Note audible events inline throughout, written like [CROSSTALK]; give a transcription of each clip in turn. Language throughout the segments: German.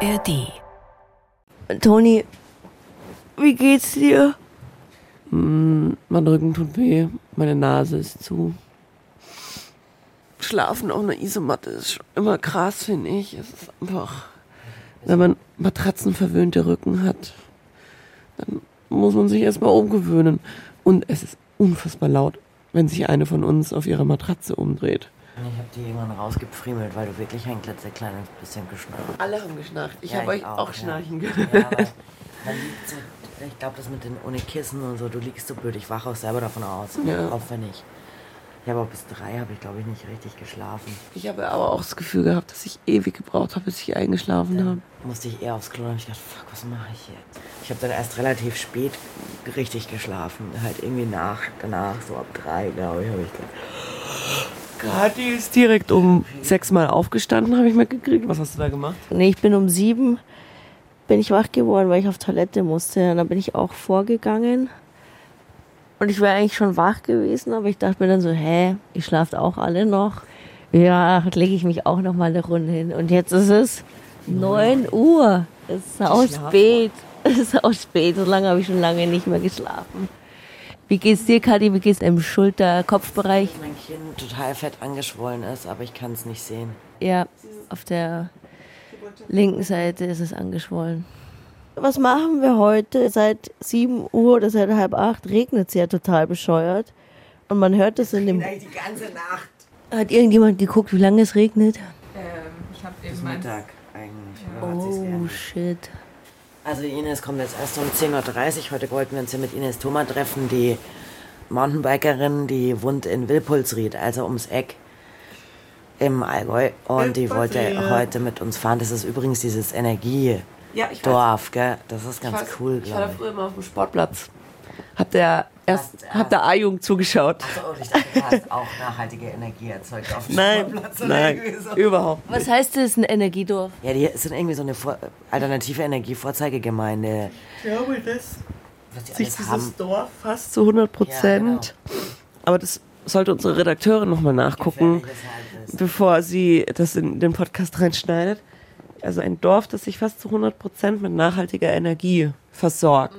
ARD. Toni, wie geht's dir? Hm, mein Rücken tut weh, meine Nase ist zu. Schlafen auf einer Isomatte ist schon immer krass, finde ich. Es ist einfach, wenn man matratzenverwöhnte Rücken hat, dann muss man sich erstmal umgewöhnen. Und es ist unfassbar laut, wenn sich eine von uns auf ihrer Matratze umdreht. Ich habe die irgendwann rausgefriemelt, weil du wirklich ein klitzekleines bisschen geschnarcht hast. Alle haben geschnarcht. Ich Ja, habe euch auch, auch, ja. schnarchen Ja, gehört. aber liegt so, ich glaube, das mit den ohne Kissen und so, du liegst so blöd. Ich wache auch selber davon aus, Ja. auch wenn ich. Ich habe auch bis drei habe ich glaube ich nicht richtig geschlafen. Ich habe aber auch das Gefühl gehabt, dass ich ewig gebraucht habe, bis ich eingeschlafen habe. Musste ich eher aufs Klo und hab ich gedacht, fuck, was mache ich jetzt? Ich habe dann erst relativ spät richtig geschlafen. Halt irgendwie nach, danach, so ab drei, glaube ich, habe ich gedacht. Kathi ist direkt um sechsmal aufgestanden, habe ich mitgekriegt. Was hast du da gemacht? Nee, ich bin um sieben bin ich wach geworden, weil ich auf Toilette musste. Und dann bin ich auch vorgegangen. Und ich wäre eigentlich schon wach gewesen, aber ich dachte mir dann so, hä, ihr schlaft auch alle noch. Ja, lege ich mich auch noch mal eine Runde hin. Und jetzt ist es 9 Uhr. Es ist auch spät. [LAUGHS] Es ist auch spät. So lange habe ich schon lange nicht mehr geschlafen. Wie geht's dir, Kathi? Wie geht's im Schulter-Kopfbereich? Mein Kinn total fett angeschwollen ist, aber ich kann es nicht sehen. Ja, auf der linken Seite ist es angeschwollen. Was machen wir heute? Seit 7 Uhr oder seit halb acht regnet es ja total bescheuert. Und man hört es in dem. Die ganze Nacht. Hat irgendjemand geguckt, wie lange es regnet? ich habe eben mein Mittag eigentlich. Oh shit. Also Ines kommt jetzt erst um 10.30 Uhr. Heute wollten wir uns ja mit Ines Thoma treffen, die Mountainbikerin, die wohnt in Wilpolsried, also ums Eck im Allgäu. Und die wollte heute mit uns fahren. Das ist übrigens dieses Energiedorf, Ja, ich gell? Das ist ganz cool, Ich war da glaube ich. früher immer auf dem Sportplatz. Hab der erst, Hast- hab der A-Jugend zugeschaut. Oh, ich dachte, du hast auch nachhaltige Energie erzeugt auf dem Nein, Sportplatz oder nein, so. überhaupt. Was heißt das, ein Energiedorf? Ja, die sind irgendwie so eine Vor alternative Energievorzeigegemeinde. Ich glaube, das sich dieses haben. Dorf fast zu 100 Prozent. Aber das sollte unsere Redakteurin nochmal nachgucken, bevor sie das in den Podcast reinschneidet. Also ein Dorf, das sich fast zu 100 Prozent mit nachhaltiger Energie versorgt.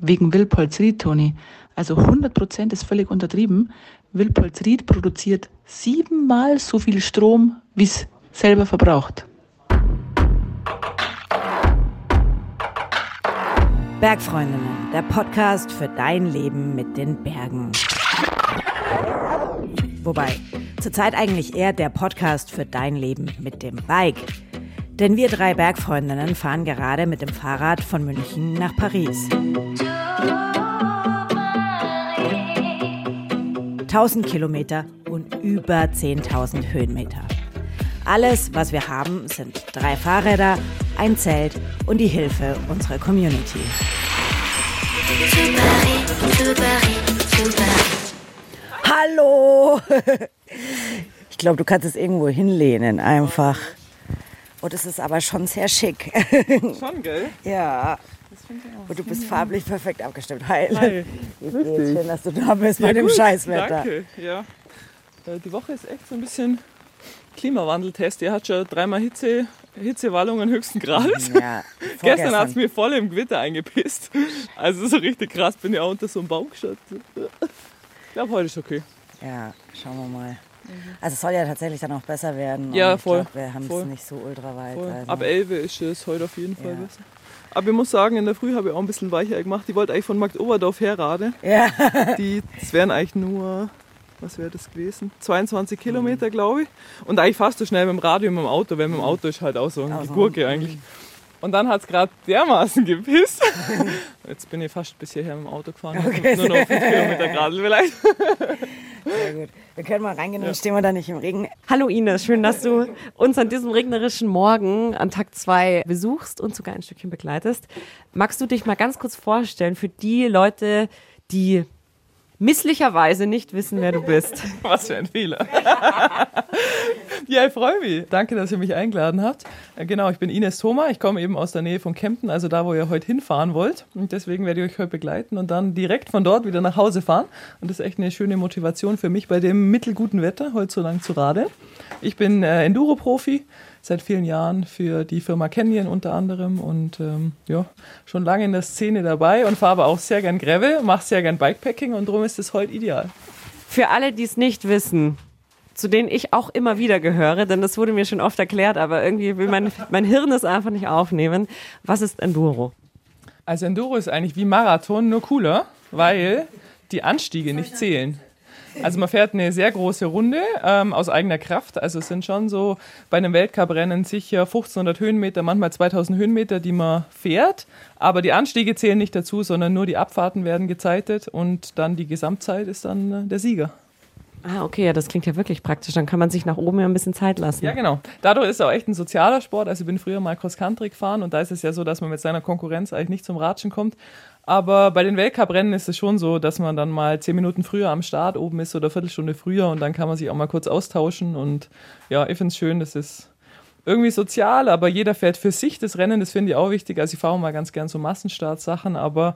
Wegen Wilpolsried, Toni. Also 100% ist völlig untertrieben. Wilpolsried produziert siebenmal so viel Strom, wie es selber verbraucht. Bergfreundinnen, der Podcast für dein Leben mit den Bergen. Wobei, zurzeit eigentlich eher der Podcast für dein Leben mit dem Bike. Denn wir drei Bergfreundinnen fahren gerade mit dem Fahrrad von München nach Paris. 1000 Kilometer und über 10.000 Höhenmeter. Alles, was wir haben, sind drei Fahrräder, ein Zelt und die Hilfe unserer Community. Hallo! [LAUGHS] Ich glaube, du kannst es irgendwo hinlehnen einfach. Und es ist aber schon sehr schick. Schon, gell? ja. Und du bist farblich perfekt abgestimmt. Hi. Wie geht's? Schön, dass du da bist bei dem Scheißwetter. Danke, ja. Äh, Die Woche ist echt so ein bisschen Klimawandeltest. Ihr hat schon dreimal Hitze, Hitzewallungen höchsten Grades. Ja, [LAUGHS] Gestern hat es mir voll im Gewitter eingepisst. Also so richtig krass, bin ja auch unter so einem Baum geschaut. Ich glaube, heute ist okay. Ja, schauen wir mal. Also es soll ja tatsächlich dann auch besser werden. Ja, voll, Glaub, wir haben es nicht so ultra weit. Also. Ab 11 ist es heute auf jeden Fall Ja. besser. Aber ich muss sagen, in der Früh habe ich auch ein bisschen weicher gemacht. Ich wollte eigentlich von Marktoberdorf herrade. Ja. [LAUGHS] Die, das wären eigentlich nur, was wäre das gewesen? 22 Kilometer, glaube ich. Und eigentlich fast so schnell mit dem Radio und mit dem Auto, weil mit dem Auto ist halt auch so eine Also, Gurke eigentlich. Und dann hat es gerade dermaßen gepisst. [LAUGHS] Jetzt bin ich fast bis hierher mit dem Auto gefahren. Okay, Nur noch 5 Kilometer gerade vielleicht. [LAUGHS] Sehr gut. Wir können mal reingehen, dann stehen wir da nicht im Regen. Hallo Ines, schön, dass du uns an diesem regnerischen Morgen an Tag 2 besuchst und sogar ein Stückchen begleitest. Magst du dich mal ganz kurz vorstellen für die Leute, die misslicherweise nicht wissen, wer du bist? [LAUGHS] Was für ein Fehler. [LAUGHS] ja, ich freue mich. Danke, dass ihr mich eingeladen habt. Äh, Genau, ich bin Ines Thoma. Ich komme eben aus der Nähe von Kempten, also da, wo ihr heute hinfahren wollt. Und deswegen werde ich euch heute begleiten und dann direkt von dort wieder nach Hause fahren. Und das ist echt eine schöne Motivation für mich, bei dem mittelguten Wetter heute so lang zu radeln. Ich bin äh, Enduro-Profi seit vielen Jahren für die Firma Canyon unter anderem und ähm, ja, schon lange in der Szene dabei und fahre aber auch sehr gern Gravel, mache sehr gern Bikepacking und darum ist es heute ideal. Für alle, die es nicht wissen, zu denen ich auch immer wieder gehöre, denn das wurde mir schon oft erklärt, aber irgendwie will mein, mein Hirn es einfach nicht aufnehmen. Was ist Enduro? Also Enduro ist eigentlich wie Marathon, nur cooler, weil die Anstiege nicht zählen. Also man fährt eine sehr große Runde ähm, aus eigener Kraft. Also es sind schon so bei einem Weltcuprennen sicher 1500 Höhenmeter, manchmal 2000 Höhenmeter, die man fährt. Aber die Anstiege zählen nicht dazu, sondern nur die Abfahrten werden gezeitet und dann die Gesamtzeit ist dann äh, der Sieger. Ah, okay, ja, das klingt ja wirklich praktisch. Dann kann man sich nach oben ja ein bisschen Zeit lassen. Ja, genau. Dadurch ist es auch echt ein sozialer Sport. Also ich bin früher mal Cross-Country gefahren und da ist es ja so, dass man mit seiner Konkurrenz eigentlich nicht zum Ratschen kommt. Aber bei den Weltcuprennen ist es schon so, dass man dann mal zehn Minuten früher am Start oben ist oder Viertelstunde früher und dann kann man sich auch mal kurz austauschen. Und ja, ich finde es schön, das ist irgendwie sozial, aber jeder fährt für sich das Rennen, das finde ich auch wichtig. Also ich fahre mal ganz gern so Massenstartsachen, aber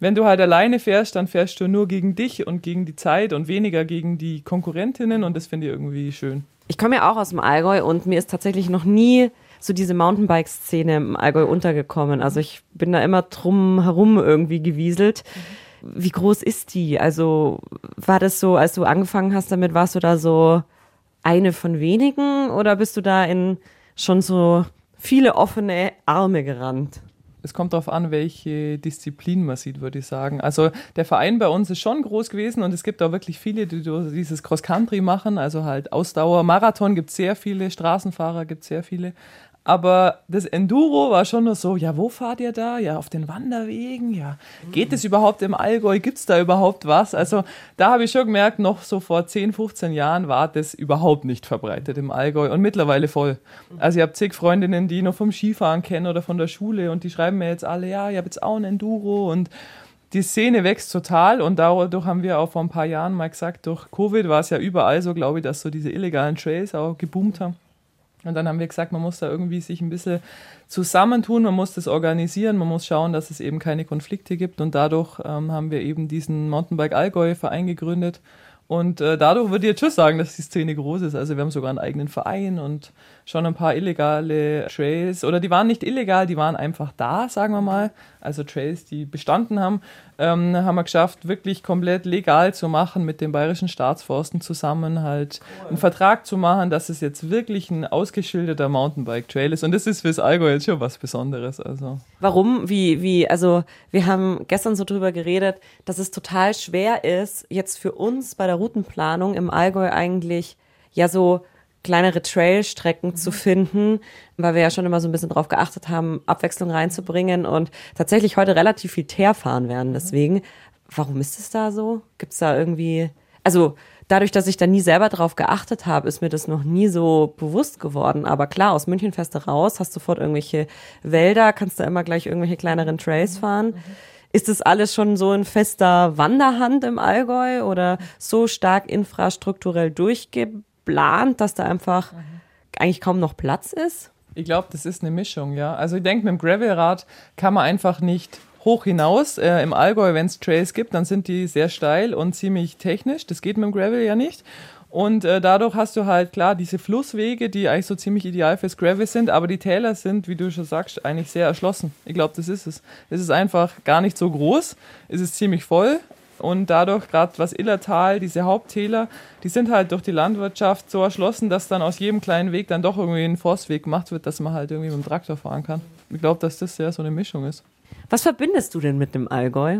wenn du halt alleine fährst, dann fährst du nur gegen dich und gegen die Zeit und weniger gegen die Konkurrentinnen und das finde ich irgendwie schön. Ich komme ja auch aus dem Allgäu und mir ist tatsächlich noch nie so diese Mountainbike-Szene im Allgäu untergekommen. Also ich bin da immer drum herum irgendwie gewieselt. Wie groß ist die? Also war das so, als du angefangen hast damit, warst du da so eine von wenigen oder bist du da in schon so viele offene Arme gerannt? Es kommt darauf an, welche Disziplin man sieht, würde ich sagen. Also der Verein bei uns ist schon groß gewesen und es gibt auch wirklich viele, die dieses Cross-Country machen, also halt Ausdauer. Marathon gibt es sehr viele, Straßenfahrer gibt es sehr viele. Aber das Enduro war schon nur so, ja, wo fahrt ihr da? Ja, auf den Wanderwegen? Ja, geht es überhaupt im Allgäu? Gibt es da überhaupt was? Also da habe ich schon gemerkt, noch so vor 10, 15 Jahren war das überhaupt nicht verbreitet im Allgäu und mittlerweile voll. Also ich habe zig Freundinnen, die noch vom Skifahren kennen oder von der Schule und die schreiben mir jetzt alle, ja, ich habe jetzt auch ein Enduro und die Szene wächst total und dadurch haben wir auch vor ein paar Jahren mal gesagt, durch Covid war es ja überall so, glaube ich, dass so diese illegalen Trails auch geboomt haben. Und dann haben wir gesagt, man muss da irgendwie sich ein bisschen zusammentun, man muss das organisieren, man muss schauen, dass es eben keine Konflikte gibt. Und dadurch ähm, haben wir eben diesen Mountainbike Allgäu Verein gegründet. Und äh, dadurch würde ich jetzt schon sagen, dass die Szene groß ist. Also wir haben sogar einen eigenen Verein und schon ein paar illegale Trails. Oder die waren nicht illegal, die waren einfach da, sagen wir mal. Also Trails, die bestanden haben ähm, haben wir geschafft, wirklich komplett legal zu machen, mit den bayerischen Staatsforsten zusammen halt cool. einen Vertrag zu machen, dass es jetzt wirklich ein ausgeschilderter Mountainbike-Trail ist. Und das ist fürs Allgäu jetzt schon was Besonderes. Also. Warum? Wie, wie, also wir haben gestern so drüber geredet, dass es total schwer ist, jetzt für uns bei der Routenplanung im Allgäu eigentlich ja so kleinere Trailstrecken mhm. zu finden, weil wir ja schon immer so ein bisschen drauf geachtet haben, Abwechslung reinzubringen und tatsächlich heute relativ viel Teer fahren werden. Mhm. Deswegen, warum ist es da so? Gibt es da irgendwie, also dadurch, dass ich da nie selber drauf geachtet habe, ist mir das noch nie so bewusst geworden. Aber klar, aus Münchenfeste raus hast du sofort irgendwelche Wälder, kannst da immer gleich irgendwelche kleineren Trails mhm. Ist das alles schon so in fester Wanderhand im Allgäu oder so stark infrastrukturell durchgebaut? geplant, dass da einfach eigentlich kaum noch Platz ist? Ich glaube, das ist eine Mischung, ja. Also ich denke, mit dem Gravelrad kann man einfach nicht hoch hinaus. Äh, Im Allgäu, wenn es Trails gibt, dann sind die sehr steil und ziemlich technisch. Das geht mit dem Gravel ja nicht. Und äh, dadurch hast du halt klar diese Flusswege, die eigentlich so ziemlich ideal fürs Gravel sind, aber die Täler sind, wie du schon sagst, eigentlich sehr erschlossen. Ich glaube, das ist es. Es ist einfach gar nicht so groß, es ist ziemlich voll und dadurch, gerade was Illertal, diese Haupttäler, die sind halt durch die Landwirtschaft so erschlossen, dass dann aus jedem kleinen Weg dann doch irgendwie ein Forstweg gemacht wird, dass man halt irgendwie mit dem Traktor fahren kann. Ich glaube, dass das ja so eine Mischung ist. Was verbindest du denn mit dem Allgäu?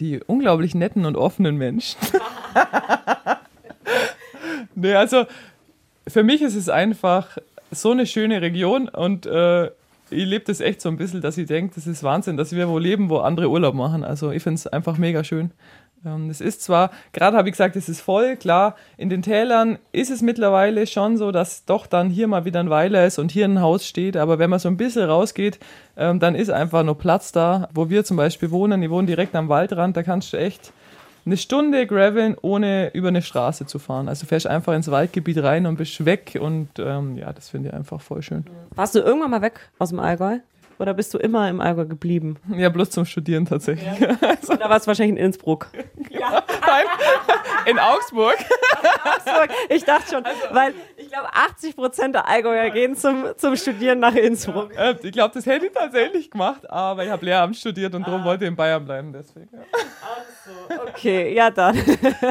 Die unglaublich netten und offenen Menschen. [LAUGHS] nee, also für mich ist es einfach so eine schöne Region und äh, ich lebe das echt so ein bisschen, dass ich denke, das ist Wahnsinn, dass wir wo leben, wo andere Urlaub machen. Also ich finde es einfach mega schön. Ähm, es ist zwar, gerade habe ich gesagt, es ist voll, klar, in den Tälern ist es mittlerweile schon so, dass doch dann hier mal wieder ein Weiler ist und hier ein Haus steht, aber wenn man so ein bisschen rausgeht, ähm, dann ist einfach noch Platz da, wo wir zum Beispiel wohnen. Ich wohne direkt am Waldrand, da kannst du echt eine Stunde graveln, ohne über eine Straße zu fahren. Also fährst einfach ins Waldgebiet rein und bist weg und ähm, ja, das finde ich einfach voll schön. Warst du irgendwann mal weg aus dem Allgäu? Oder bist du immer im Allgäu geblieben? Ja, bloß zum Studieren tatsächlich. Ja. [LAUGHS] Also, da warst du wahrscheinlich in Innsbruck. [LAUGHS] Ja. Nein, in Augsburg. Augsburg. Ich dachte schon, also, weil glaube, 80 Prozent der Allgäuer gehen zum, zum Studieren nach Innsbruck. Äh, ich glaube, das hätte ich tatsächlich gemacht, aber ich habe Lehramt studiert und darum wollte ich in Bayern bleiben. Deswegen. Ja. Okay, ja dann.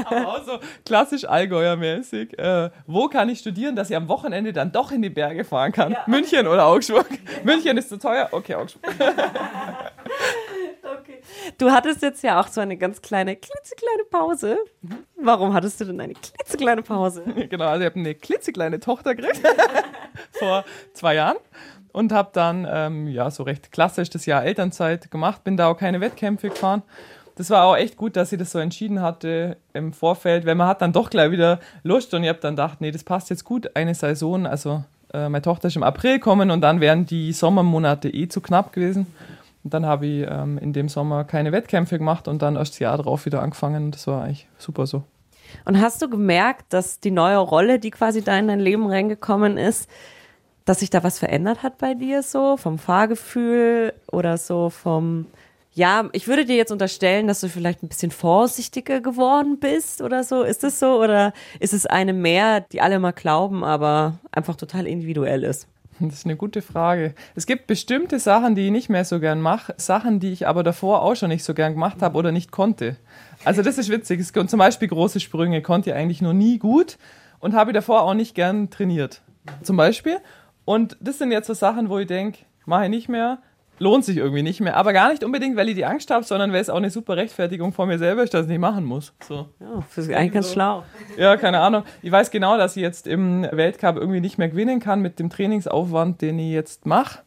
Aber auch so klassisch Allgäuer-mäßig. Äh, wo kann ich studieren, dass ich am Wochenende dann doch in die Berge fahren kann? München oder Augsburg? München ist zu teuer? Okay, Augsburg. [LAUGHS] Du hattest jetzt ja auch so eine ganz kleine, klitzekleine Pause. Warum hattest du denn eine klitzekleine Pause? [LAUGHS] genau, also ich habe eine klitzekleine Tochter gekriegt [LAUGHS] vor zwei Jahren und habe dann ähm, ja so recht klassisch das Jahr Elternzeit gemacht, bin da auch keine Wettkämpfe gefahren. Das war auch echt gut, dass ich das so entschieden hatte im Vorfeld, weil man hat dann doch gleich wieder Lust und ich habe dann gedacht, nee, das passt jetzt gut, eine Saison, also äh, meine Tochter ist im April gekommen und dann wären die Sommermonate eh zu knapp gewesen. Und dann habe ich ähm, in dem Sommer keine Wettkämpfe gemacht und dann erst das Jahr drauf wieder angefangen. Das war eigentlich super so. Und hast du gemerkt, dass die neue Rolle, die quasi da in dein Leben reingekommen ist, dass sich da was verändert hat bei dir so, vom Fahrgefühl oder so vom, ja, ich würde dir jetzt unterstellen, dass du vielleicht ein bisschen vorsichtiger geworden bist oder so. Ist das so? Oder ist es eine mehr, die alle mal glauben, aber einfach total individuell ist? Das ist eine gute Frage. Es gibt bestimmte Sachen, die ich nicht mehr so gern mache, Sachen, die ich aber davor auch schon nicht so gern gemacht habe oder nicht konnte. Also das ist witzig. Es, zum Beispiel große Sprünge konnte ich eigentlich noch nie gut und habe davor auch nicht gern trainiert. Zum Beispiel. Und das sind jetzt so Sachen, wo ich denke, mache ich nicht mehr, lohnt sich irgendwie nicht mehr. Aber gar nicht unbedingt, weil ich die Angst habe, sondern weil es auch eine super Rechtfertigung vor mir selber ist, dass ich nicht machen muss. So. Ja, das ist eigentlich ganz so. schlau. Ja, keine Ahnung. Ich weiß genau, dass ich jetzt im Weltcup irgendwie nicht mehr gewinnen kann mit dem Trainingsaufwand, den ich jetzt mache.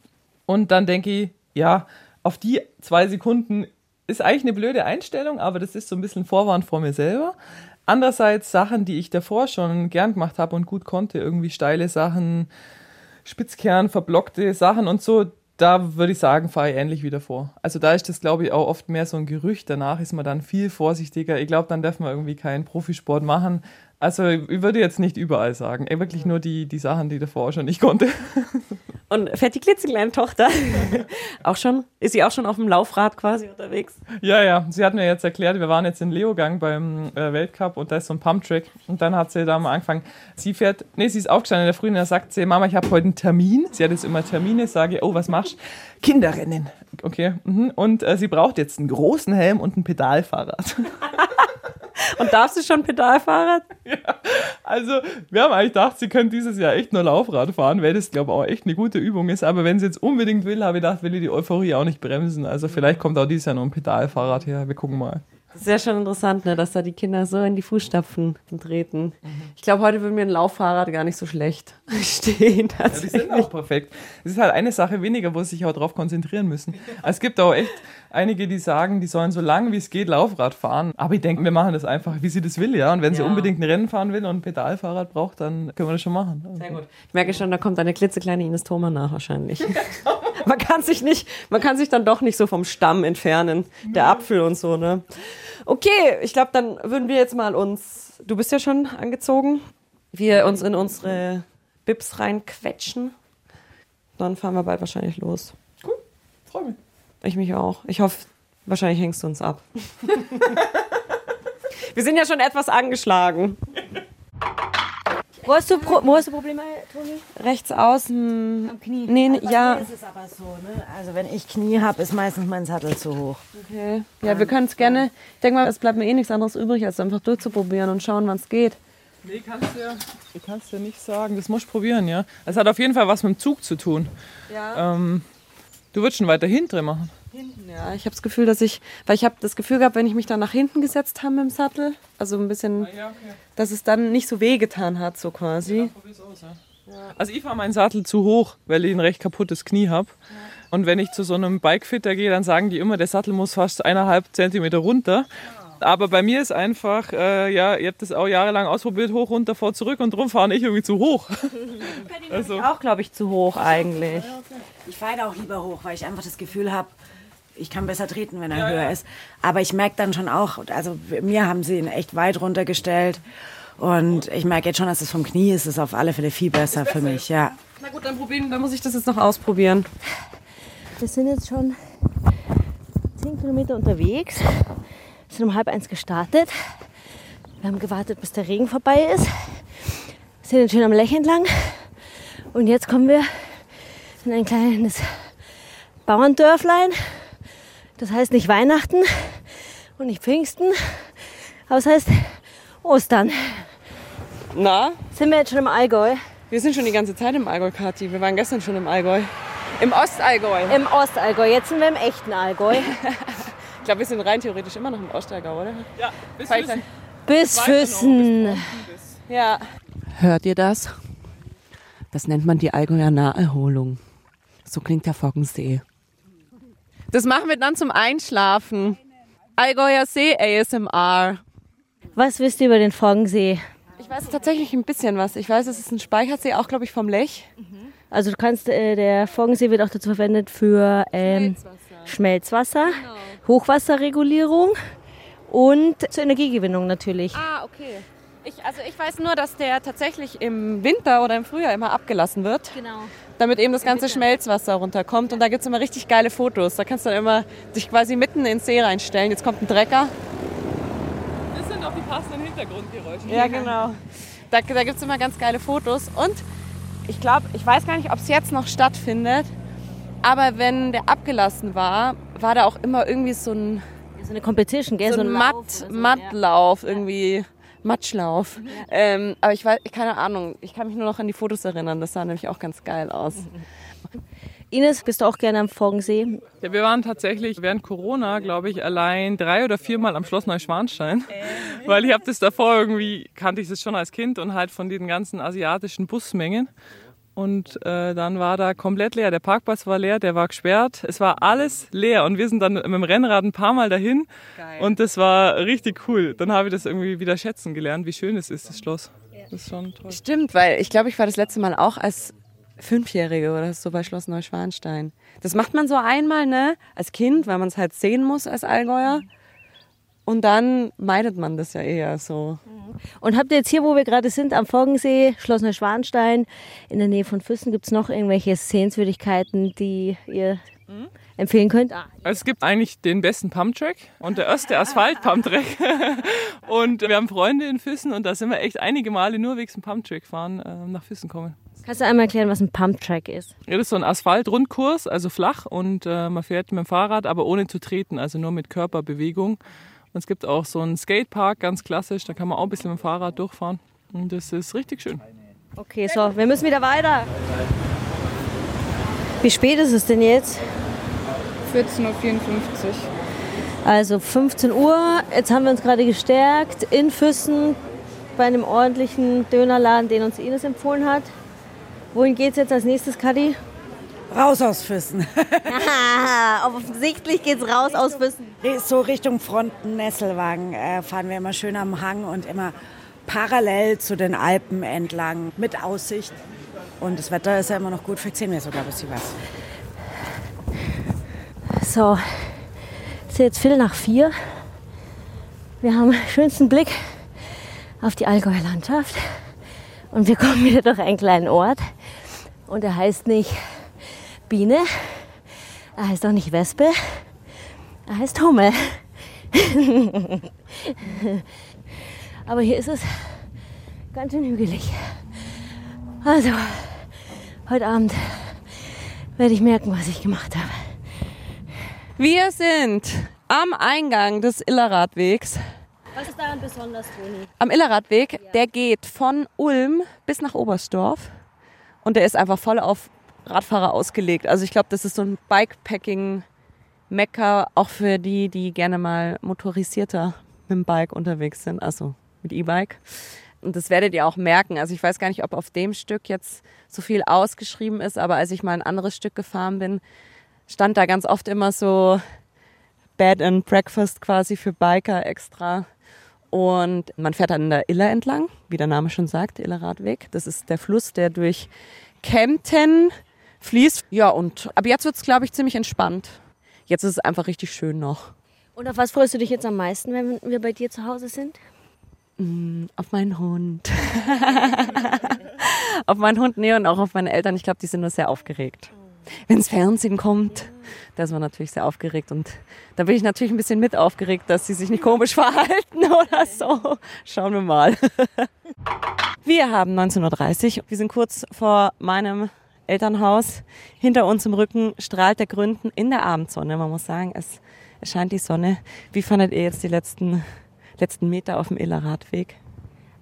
Und dann denke ich, ja, auf die zwei Sekunden ist eigentlich eine blöde Einstellung, aber das ist so ein bisschen Vorwand vor mir selber. Andererseits Sachen, die ich davor schon gern gemacht habe und gut konnte, irgendwie steile Sachen, Spitzkern, verblockte Sachen und so, da würde ich sagen, fahre ich ähnlich wieder vor. Also da ist das, glaube ich, auch oft mehr so ein Gerücht. Danach ist man dann viel vorsichtiger. Ich glaube, dann darf man irgendwie keinen Profisport machen. Also ich würde jetzt nicht überall sagen. Ey, wirklich nur die, die Sachen, die davor schon nicht konnte. [LAUGHS] Und fährt die klitzekleine Tochter [LAUGHS] auch schon? Ist sie auch schon auf dem Laufrad quasi unterwegs? Ja, ja. Sie hat mir jetzt erklärt, wir waren jetzt in Leogang beim äh, Weltcup und da ist so ein Pumptrack. Und dann hat sie da mal angefangen. Sie fährt, nee, sie ist aufgestanden in der Früh und da sagt sie, Mama, ich habe heute einen Termin. Sie hat jetzt immer Termine, sage, oh, was machst du? Kinderrennen. Okay. Mhm. Und äh, sie braucht jetzt einen großen Helm und ein Pedalfahrrad. [LAUGHS] Und darfst du schon Pedalfahrrad? Ja, also wir haben eigentlich gedacht, sie könnte dieses Jahr echt nur Laufrad fahren, weil das, glaube ich, auch echt eine gute Übung ist. Aber wenn sie jetzt unbedingt will, habe ich gedacht, will ich die Euphorie auch nicht bremsen. Also vielleicht kommt auch dieses Jahr noch ein Pedalfahrrad her. Wir gucken mal. Das ist ja schon interessant, ne, dass da die Kinder so in die Fußstapfen treten. Ich glaube, heute würde mir ein Lauffahrrad gar nicht so schlecht [LAUGHS] stehen. Ja, die sind auch perfekt. Es ist halt eine Sache weniger, wo sie sich auch darauf konzentrieren müssen. [LAUGHS] Es gibt auch echt einige, die sagen, die sollen so lange wie es geht Laufrad fahren. Aber ich denke, wir machen das einfach, wie sie das will, ja. Und wenn sie Ja. unbedingt ein Rennen fahren will und ein Pedalfahrrad braucht, dann können wir das schon machen. Sehr gut. Ich merke schon, da kommt eine klitzekleine Ines Thoma nach wahrscheinlich. man kann sich nicht, man kann sich dann doch nicht so vom Stamm entfernen. Der Apfel und so, ne? Okay, ich glaube, dann würden wir jetzt mal uns, du bist ja schon angezogen, wir uns in unsere Bips reinquetschen. Dann fahren wir bald wahrscheinlich los. Freue mich. Ich mich auch. Ich hoffe, wahrscheinlich hängst du uns ab. [LAUGHS] wir sind ja schon etwas angeschlagen. Wo hast du, Pro wo hast du Probleme, Toni? Rechts außen. Am Knie. Nee, Bei ja. mir ist es aber so, ne? Also wenn ich Knie habe, ist meistens mein Sattel zu hoch. Okay. Ja, wir können es gerne. Ich denke mal, es bleibt mir eh nichts anderes übrig, als einfach durchzuprobieren und schauen, wann es geht. Nee, kannst du ja, du kannst ja nicht sagen. Das musst du probieren, ja. Es hat auf jeden Fall was mit dem Zug zu tun. Ja. Ähm, du würdest schon weiter hinten machen. Ja. Ich habe das Gefühl, dass ich, weil ich habe das Gefühl gehabt, wenn ich mich dann nach hinten gesetzt habe im Sattel, also ein bisschen, Ja, okay. dass es dann nicht so weh getan hat, so quasi. Also ich fahre meinen Sattel zu hoch, weil ich ein recht kaputtes Knie habe. Und wenn ich zu so einem Bikefitter gehe, dann sagen die immer, der Sattel muss fast eineinhalb Zentimeter runter. Aber bei mir ist einfach, äh, ja, ihr habt das auch jahrelang ausprobiert, hoch, runter, vor, zurück und drum fahre ich irgendwie zu hoch. [LAUGHS] also, Auch, glaube ich, zu hoch eigentlich. Ich fahre da auch lieber hoch, weil ich einfach das Gefühl habe, ich kann besser treten, wenn er höher ist. Aber ich merke dann schon auch, also mir haben sie ihn echt weit runtergestellt. Und ich merke jetzt schon, dass es vom Knie ist, ist auf alle Fälle viel besser für mich, ja. Na gut, dann probieren, dann muss ich das jetzt noch ausprobieren. Wir sind jetzt schon 10 Kilometer unterwegs. Wir sind um halb eins gestartet. Wir haben gewartet, bis der Regen vorbei ist. sind jetzt schön am Lech entlang. Und jetzt kommen wir in ein kleines Bauerndörflein. Das heißt nicht Weihnachten und nicht Pfingsten, aber es heißt Ostern. Na, Sind wir jetzt schon im Allgäu? wir sind schon die ganze Zeit im Allgäu, Kathi. Wir waren gestern schon im Allgäu. Im Ostallgäu. Im Ostallgäu. Jetzt sind wir im echten Allgäu. [LAUGHS] Ich glaube, wir sind rein theoretisch immer noch im Ostallgäu, oder? Ja, bis Füssen. Bis Füssen. Ja. Hört ihr das? Das nennt man die Allgäuer Naherholung. So klingt der Foggensee. Das machen wir dann zum Einschlafen. Allgäuer See ASMR. Was wisst ihr über den Foggensee? Ich weiß tatsächlich ein bisschen was. Ich weiß, es ist ein Speichersee, auch glaube ich vom Lech. Also du kannst, äh, der Foggensee wird auch dazu verwendet für ähm, Schmelzwasser, Hochwasserregulierung und zur Energiegewinnung natürlich. Ah, okay. Ich, also ich weiß nur, dass der tatsächlich im Winter oder im Frühjahr immer abgelassen wird, Genau. damit eben das ganze Schmelzwasser runterkommt. Und da gibt es immer richtig geile Fotos. Da kannst du dann immer dich quasi mitten in den See reinstellen. Jetzt kommt ein Trecker. Das sind auch die passenden Hintergrundgeräusche. Ja, genau. Da, da gibt es immer ganz geile Fotos. Und ich glaube, ich weiß gar nicht, ob es jetzt noch stattfindet, aber wenn der abgelassen war, war da auch immer irgendwie so ein, So eine Competition, gell? so ein Matt, so, Mattlauf, irgendwie Matschlauf. Ähm, aber ich weiß, keine Ahnung, ich kann mich nur noch an die Fotos erinnern. Das sah nämlich auch ganz geil aus. [LAUGHS] Ines, bist du auch gerne am Foggensee? Ja, wir waren tatsächlich während Corona, glaube ich, allein drei oder viermal am Schloss Neuschwanstein. [LAUGHS] Weil ich habe das davor irgendwie, kannte ich das schon als Kind und halt von den ganzen asiatischen Busmengen. Und äh, dann war da komplett leer. Der Parkplatz war leer, der war gesperrt. Es war alles leer. Und wir sind dann mit dem Rennrad ein paar Mal dahin. Und das war richtig cool. Dann habe ich das irgendwie wieder schätzen gelernt, wie schön es ist, das Schloss. Das ist schon toll. Stimmt, weil ich glaube, ich war das letzte Mal auch als Fünfjährige oder so bei Schloss Neuschwanstein. Das macht man so einmal, ne? Als Kind, weil man es halt sehen muss als Allgäuer. Und dann meidet man das ja eher so. Und habt ihr jetzt hier, wo wir gerade sind, am Foggensee, Schloss Neuschwanstein, in der Nähe von Füssen, gibt es noch irgendwelche Sehenswürdigkeiten, die ihr empfehlen könnt? Ah, es gibt eigentlich den besten Pumptrack und der erste Asphalt-Pumptrack. [LAUGHS] und wir haben Freunde in Füssen und da sind wir echt einige Male nur wegen dem Pumptrack fahren äh, nach Füssen kommen. kannst du einmal erklären, was ein Pumptrack ist? Ja, das ist so ein Asphalt-Rundkurs, also flach und äh, man fährt mit dem Fahrrad, aber ohne zu treten, also nur mit Körperbewegung. Und es gibt auch so einen Skatepark, ganz klassisch, da kann man auch ein bisschen mit dem Fahrrad durchfahren. Und das ist richtig schön. Okay, so, wir müssen wieder weiter. Wie spät ist es denn jetzt? 14.54 Uhr. Also 15 Uhr. Jetzt haben wir uns gerade gestärkt in Füssen bei einem ordentlichen Dönerladen, den uns Ines empfohlen hat. Wohin geht's jetzt als nächstes, Kadi? Raus aus Füssen. [LAUGHS] offensichtlich geht's raus aus Füssen. So Richtung Fronten, Nesselwagen äh, fahren wir immer schön am Hang und immer parallel zu den Alpen entlang mit Aussicht. Und das Wetter ist ja immer noch gut, vielleicht sehen wir sogar ein bisschen was. So, es ist jetzt Viertel nach vier. Wir haben den schönsten Blick auf die Allgäuer Landschaft. Und wir kommen wieder durch einen kleinen Ort. Und er heißt nicht Biene, er heißt auch nicht Wespe, er heißt Hummel. [LAUGHS] Aber hier ist es ganz schön hügelig. Also, heute Abend werde ich merken, was ich gemacht habe. Wir sind am Eingang des Illerradwegs. Was ist daran besonders, Toni? Am Illerradweg, der geht von Ulm bis nach Oberstdorf. Und der ist einfach voll auf Radfahrer ausgelegt. Also ich glaube, das ist so ein Bikepacking-Mecker, auch für die, die gerne mal motorisierter mit dem Bike unterwegs sind, also mit E-Bike. Und das werdet ihr auch merken. Also ich weiß gar nicht, ob auf dem Stück jetzt so viel ausgeschrieben ist, aber als ich mal ein anderes Stück gefahren bin, stand da ganz oft immer so Bed and Breakfast quasi für Biker extra. Und man fährt dann in der Iller entlang, wie der Name schon sagt, Illerradweg. Das ist der Fluss, der durch Kempten fließt. Ja, und ab jetzt wird es, glaube ich, ziemlich entspannt. Jetzt ist es einfach richtig schön noch. Und auf was freust du dich jetzt am meisten, wenn wir bei dir zu Hause sind? Auf meinen Hund. [LAUGHS] auf meinen Hund, nee, und auch auf meine Eltern. Ich glaube, die sind nur sehr aufgeregt. wenns Fernsehen kommt. Da ist man natürlich sehr aufgeregt und da bin ich natürlich ein bisschen mit aufgeregt, dass sie sich nicht komisch [LAUGHS] verhalten oder so. Schauen wir mal. [LAUGHS] Wir haben 19.30 Uhr. Wir sind kurz vor meinem Elternhaus. Hinter uns im Rücken strahlt der Gründen in der Abendsonne. Man muss sagen, es, scheint die Sonne. Wie fandet ihr jetzt die letzten, letzten Meter auf dem Iller Radweg?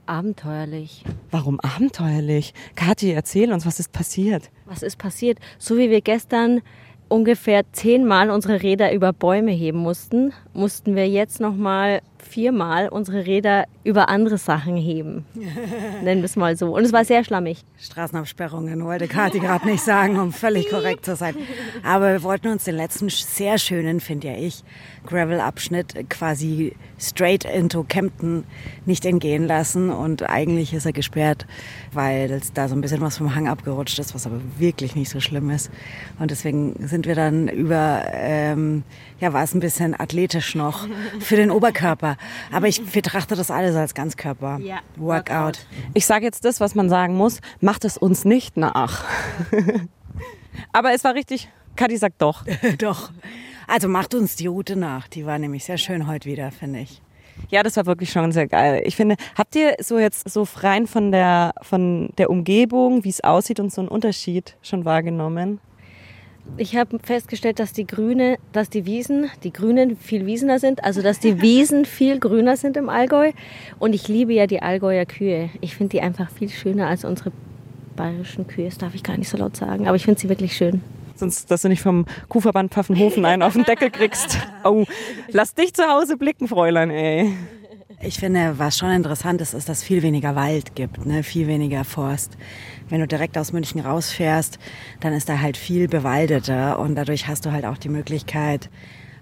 Abenteuerlich. Warum abenteuerlich? Kathi, erzähl uns, was ist passiert? Was ist passiert? So wie wir gestern ungefähr zehnmal unsere Räder über Bäume heben mussten, mussten wir jetzt nochmal viermal unsere Räder über andere Sachen heben. [LAUGHS] Nennen wir es mal so. Und es war sehr schlammig. Straßenabsperrungen wollte Kathi gerade nicht sagen, um völlig korrekt zu sein. Aber wir wollten uns den letzten sehr schönen, finde ja ich, Gravel-Abschnitt quasi straight into Kempten nicht entgehen lassen. Und eigentlich ist er gesperrt, weil da so ein bisschen was vom Hang abgerutscht ist, was aber wirklich nicht so schlimm ist. Und deswegen sind wir dann über, ähm, ja, war es ein bisschen athletisch noch für den Oberkörper. Aber ich betrachte das alles als Ganzkörper. Ja. Workout. Ich sage jetzt das, was man sagen muss. Macht es uns nicht nach. [LAUGHS] Aber es war richtig. Kathi sagt doch. [LAUGHS] Doch. Also macht uns die Route nach. Die war nämlich sehr schön heute wieder, finde ich. Ja, das war wirklich schon sehr geil. Ich finde, habt ihr so jetzt so rein von der, von der Umgebung, wie es aussieht und so einen Unterschied schon wahrgenommen? Ich habe festgestellt, dass die Grüne, dass die Wiesen, die Grünen viel wiesener sind, also dass die Wiesen [LAUGHS] viel grüner sind im Allgäu. Und ich liebe ja die Allgäuer Kühe. Ich finde die einfach viel schöner als unsere bayerischen Kühe. Das darf ich gar nicht so laut sagen, aber ich finde sie wirklich schön. Sonst, dass du nicht vom Kuhverband Pfaffenhofen einen auf den Deckel kriegst. [LAUGHS] Oh, lass dich zu Hause blicken, Fräulein, ey. Ich finde, was schon interessant ist, ist, dass es viel weniger Wald gibt, ne? viel weniger Forst. Wenn du direkt aus München rausfährst, dann ist da halt viel bewaldeter und dadurch hast du halt auch die Möglichkeit,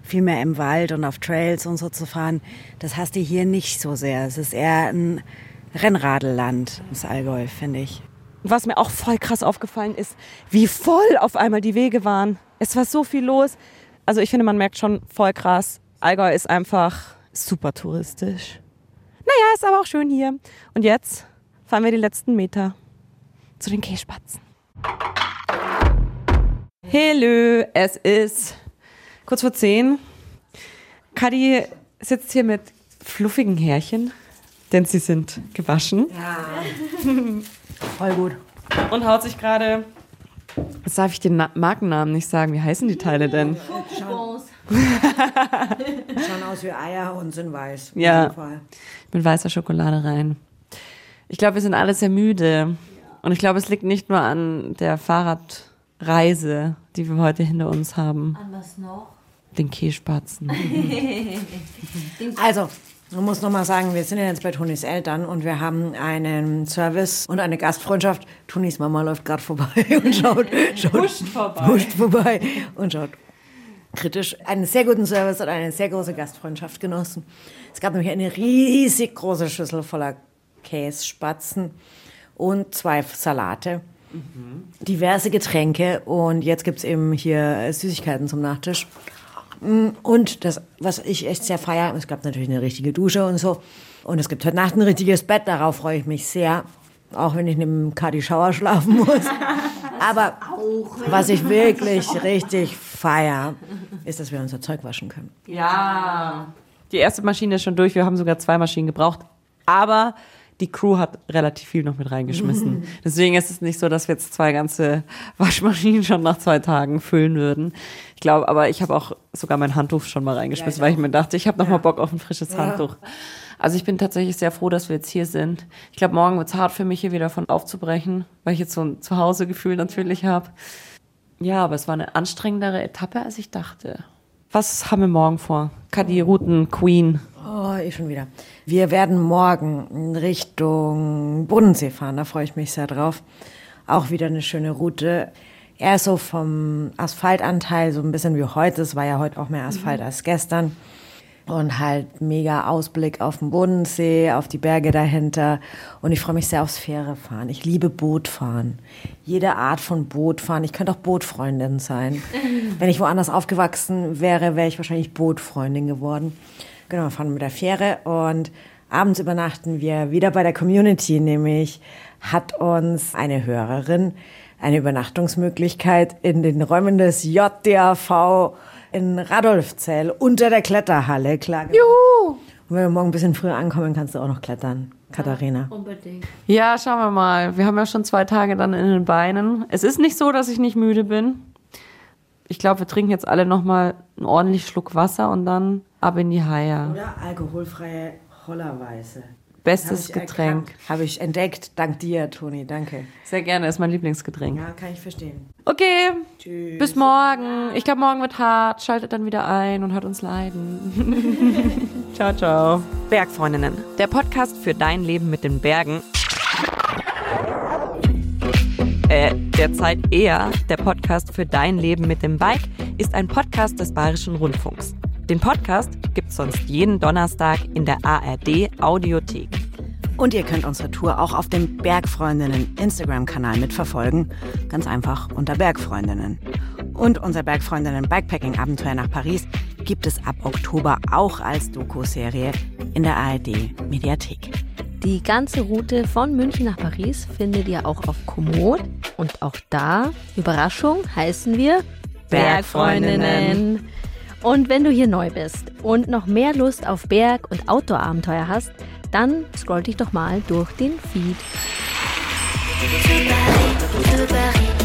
viel mehr im Wald und auf Trails und so zu fahren. Das hast du hier nicht so sehr. Es ist eher ein Rennradelland, das Allgäu, finde ich. Was mir auch voll krass aufgefallen ist, wie voll auf einmal die Wege waren. Es war so viel los. Also ich finde, man merkt schon voll krass, Allgäu ist einfach super touristisch. Naja, ist aber auch schön hier. Und jetzt fahren wir die letzten Meter zu den Kässpatzen. Hello, es ist kurz vor zehn. Kadi sitzt hier mit fluffigen Härchen, denn sie sind gewaschen. [LAUGHS] Voll gut. Und haut sich gerade. Jetzt darf ich den Na Markennamen nicht sagen. Wie heißen die Teile denn? Schauen aus wie Eier und sind weiß. Ja. Mit weißer Schokolade rein. Ich glaube, wir sind alle sehr müde. Und ich glaube, es liegt nicht nur an der Fahrradreise, die wir heute hinter uns haben. An was noch? Den Kässpatzen. [LAUGHS] Also, man muss nochmal sagen, wir sind ja jetzt bei Tonis Eltern und wir haben einen Service und eine Gastfreundschaft. Tonis Mama läuft gerade vorbei [LAUGHS] und schaut, schaut huscht vorbei. huscht vorbei und schaut kritisch. Einen sehr guten Service und eine sehr große Gastfreundschaft genossen. Es gab nämlich eine riesig große Schüssel voller Kässpatzen und zwei Salate. Diverse Getränke und jetzt gibt's eben hier Süßigkeiten zum Nachtisch. Mm, Und das, was ich echt sehr feiere, es gab natürlich eine richtige Dusche und so. Und es gibt heute Nacht ein richtiges Bett, darauf freue ich mich sehr. Auch wenn ich neben Kadi Schauer schlafen muss. [LAUGHS] Aber was ich wirklich [LAUGHS] richtig feier, ist, dass wir unser Zeug waschen können. Ja. Die erste Maschine ist schon durch. Wir haben sogar zwei Maschinen gebraucht. Aber die Crew hat relativ viel noch mit reingeschmissen. Deswegen ist es nicht so, dass wir jetzt zwei ganze [LAUGHS] Waschmaschinen schon nach zwei Tagen füllen würden. Ich glaube, aber ich habe auch sogar mein Handtuch schon mal reingeschmissen, weil ich mir dachte, ich habe noch mal Bock auf ein frisches Handtuch. Also ich bin tatsächlich sehr froh, dass wir jetzt hier sind. Ich glaube, morgen wird es hart für mich, hier wieder von aufzubrechen, weil ich jetzt so ein Zuhausegefühl natürlich habe. Ja, aber es war eine anstrengendere Etappe, als ich dachte. Was haben wir morgen vor? Kadi Routen Queen. Oh, ich schon wieder. Wir werden morgen in Richtung Bodensee fahren, da freue ich mich sehr drauf. Auch wieder eine schöne Route. Eher so vom Asphaltanteil, so ein bisschen wie heute. Es war ja heute auch mehr Asphalt als gestern. Und halt mega Ausblick auf den Bodensee, auf die Berge dahinter. Und ich freue mich sehr aufs Fährefahren. Ich liebe Bootfahren. Jede Art von Bootfahren. Ich könnte auch Bootfreundin sein. [LAUGHS] Wenn ich woanders aufgewachsen wäre, wäre ich wahrscheinlich Bootfreundin geworden. Genau, wir fahren mit der Fähre und abends übernachten wir wieder bei der Community, nämlich hat uns eine Hörerin eine Übernachtungsmöglichkeit in den Räumen des JDAV in Radolfzell unter der Kletterhalle klar. Juhu! Und wenn wir morgen ein bisschen früher ankommen, kannst du auch noch klettern, Katharina. Unbedingt. Ja, schauen wir mal. Wir haben ja schon zwei Tage dann in den Beinen. Es ist nicht so, dass ich nicht müde bin. Ich glaube, wir trinken jetzt alle nochmal einen ordentlichen Schluck Wasser und dann ab in die Haie. Oder alkoholfreie Hollerweiße. Bestes Getränk. Habe ich entdeckt. Dank dir, Toni. Danke. Sehr gerne, ist mein Lieblingsgetränk. Ja, kann ich verstehen. Okay, Tschüss. bis morgen. Ich glaube, morgen wird hart. Schaltet dann wieder ein und hört uns leiden. [LAUGHS] ciao, ciao. Bergfreundinnen, der Podcast für dein Leben mit den Bergen. Äh, derzeit eher der Podcast für dein Leben mit dem Bike ist ein Podcast des Bayerischen Rundfunks. Den Podcast gibt's sonst jeden Donnerstag in der ARD Audiothek. Und ihr könnt unsere Tour auch auf dem Bergfreundinnen Instagram-Kanal mitverfolgen. Ganz einfach unter Bergfreundinnen. Und unser Bergfreundinnen Bikepacking-Abenteuer nach Paris gibt es ab Oktober auch als Doku-Serie in der ARD Mediathek. Die ganze Route von München nach Paris findet ihr auch auf Komoot. Und auch da, Überraschung, heißen wir Bergfreundinnen. Und wenn du hier neu bist und noch mehr Lust auf Berg- und Outdoor-Abenteuer hast, dann scroll dich doch mal durch den Feed. Paris, de Paris.